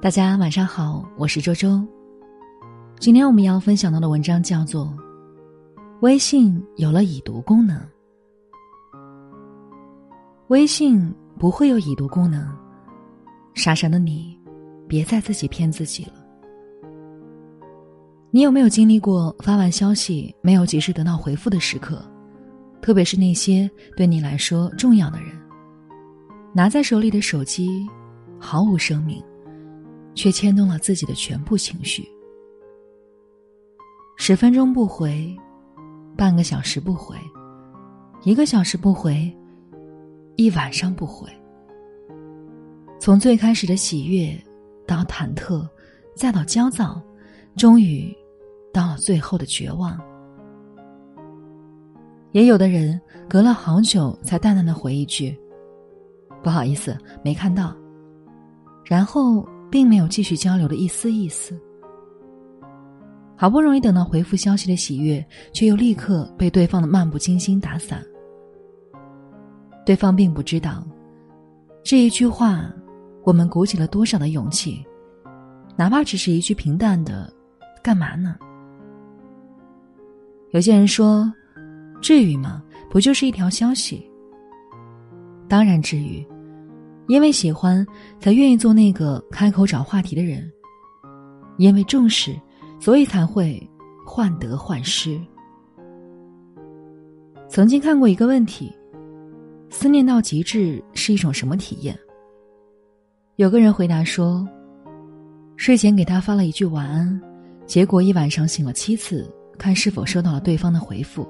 大家晚上好，我是周周。今天我们要分享到的文章叫做《微信有了已读功能》。微信不会有已读功能，傻傻的你，别再自己骗自己了。你有没有经历过发完消息没有及时得到回复的时刻？特别是那些对你来说重要的人，拿在手里的手机毫无生命。却牵动了自己的全部情绪。十分钟不回，半个小时不回，一个小时不回，一晚上不回。从最开始的喜悦，到忐忑，再到焦躁，终于到了最后的绝望。也有的人隔了好久才淡淡的回一句：“不好意思，没看到。”然后。并没有继续交流的一丝一丝。好不容易等到回复消息的喜悦，却又立刻被对方的漫不经心打散。对方并不知道，这一句话，我们鼓起了多少的勇气，哪怕只是一句平淡的“干嘛呢？”有些人说：“至于吗？不就是一条消息？”当然至于。因为喜欢，才愿意做那个开口找话题的人；因为重视，所以才会患得患失。曾经看过一个问题：思念到极致是一种什么体验？有个人回答说：睡前给他发了一句晚安，结果一晚上醒了七次，看是否收到了对方的回复。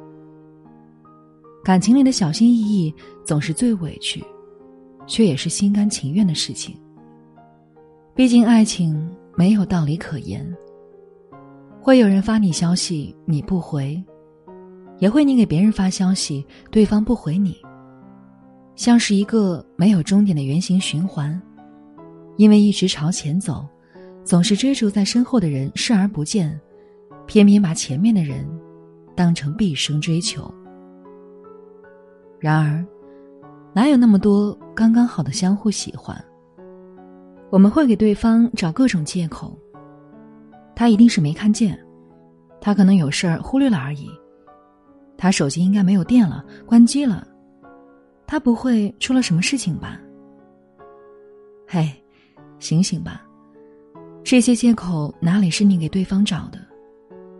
感情里的小心翼翼，总是最委屈。却也是心甘情愿的事情。毕竟爱情没有道理可言。会有人发你消息你不回，也会你给别人发消息对方不回你，像是一个没有终点的圆形循环。因为一直朝前走，总是追逐在身后的人视而不见，偏偏把前面的人当成毕生追求。然而。哪有那么多刚刚好的相互喜欢？我们会给对方找各种借口。他一定是没看见，他可能有事儿忽略了而已。他手机应该没有电了，关机了。他不会出了什么事情吧？嘿，醒醒吧！这些借口哪里是你给对方找的？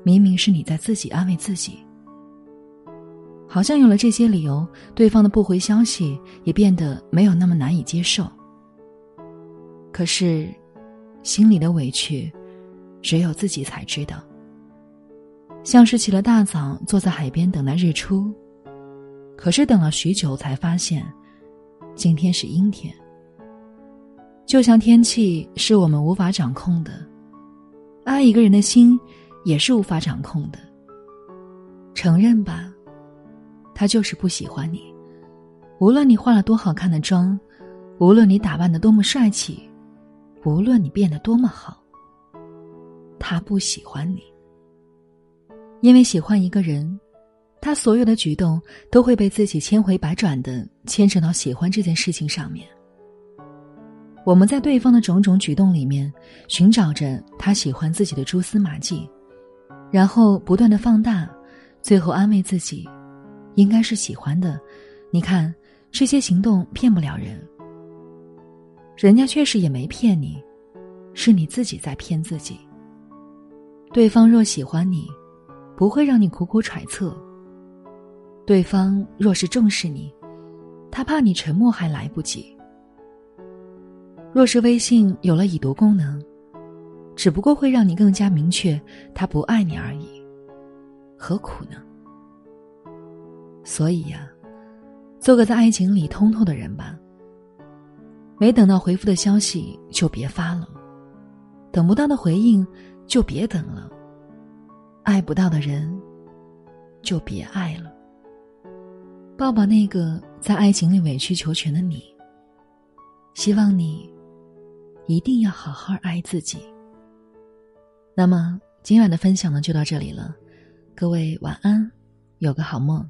明明是你在自己安慰自己。好像有了这些理由，对方的不回消息也变得没有那么难以接受。可是，心里的委屈，只有自己才知道。像是起了大早，坐在海边等待日出，可是等了许久才发现，今天是阴天。就像天气是我们无法掌控的，爱一个人的心也是无法掌控的。承认吧。他就是不喜欢你，无论你化了多好看的妆，无论你打扮的多么帅气，无论你变得多么好，他不喜欢你。因为喜欢一个人，他所有的举动都会被自己千回百转的牵扯到喜欢这件事情上面。我们在对方的种种举动里面寻找着他喜欢自己的蛛丝马迹，然后不断的放大，最后安慰自己。应该是喜欢的，你看这些行动骗不了人。人家确实也没骗你，是你自己在骗自己。对方若喜欢你，不会让你苦苦揣测。对方若是重视你，他怕你沉默还来不及。若是微信有了已读功能，只不过会让你更加明确他不爱你而已，何苦呢？所以呀，做个在爱情里通透的人吧。没等到回复的消息就别发了，等不到的回应就别等了，爱不到的人就别爱了。抱抱那个在爱情里委曲求全的你。希望你一定要好好爱自己。那么今晚的分享呢就到这里了，各位晚安，有个好梦。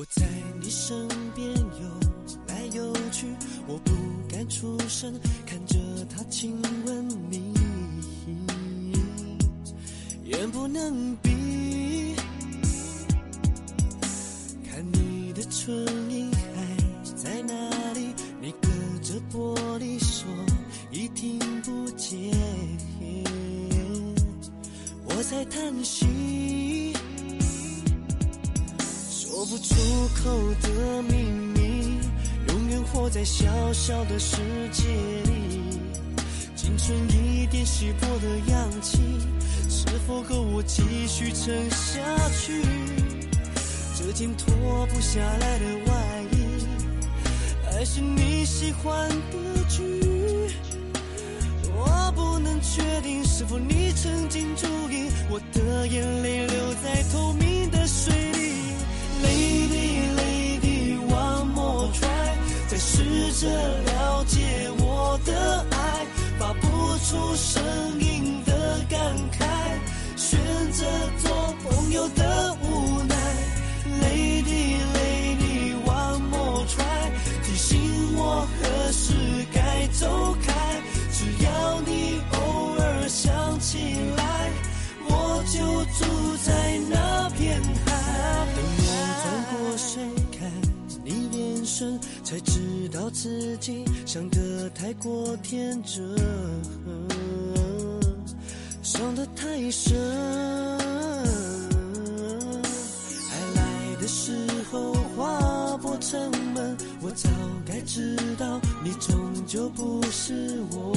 我在你身边游来游去，我不敢出声，看着他亲吻你，眼不能闭。看你的唇印还在哪里？你隔着玻璃说已听不见，我在叹息。不出口的秘密，永远活在小小的世界里。青春一点稀薄的氧气，是否够我继续撑下去？这件脱不下来的外衣，还是你喜欢的剧？我不能确定是否你曾经注意，我的眼泪流在透明的水里。Lady, lady, one more try，再试着了解我的爱，发不出声音的感慨，选择做朋友的无奈。Lady, lady, one more try，提醒我何时该自己想得太过天真，伤得太深。爱来的时候划破城门，我早该知道你终究不是我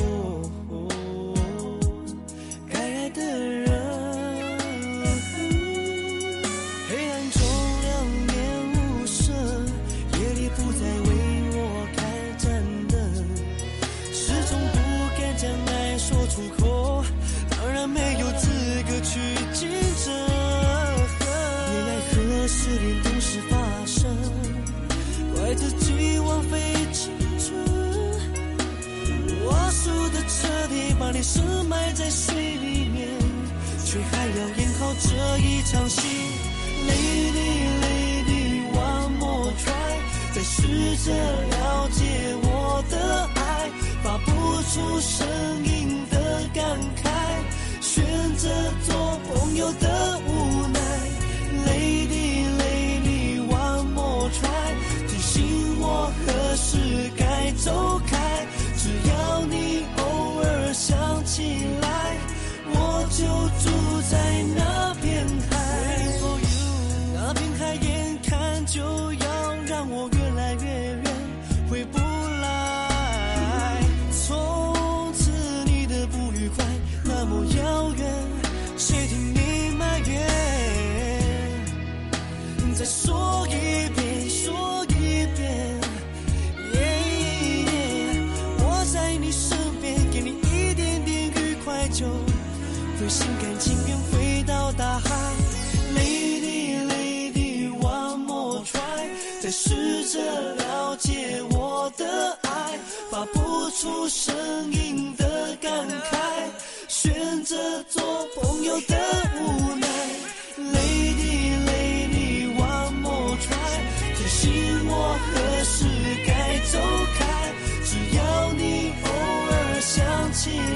出声音的感慨，选择做朋友的我。心甘情愿回到大海。Lady, lady, one more try，再试着了解我的爱，发不出声音的感慨，选择做朋友的无奈。Lady, lady, one more try，提醒我何时该走开，只要你偶尔想起。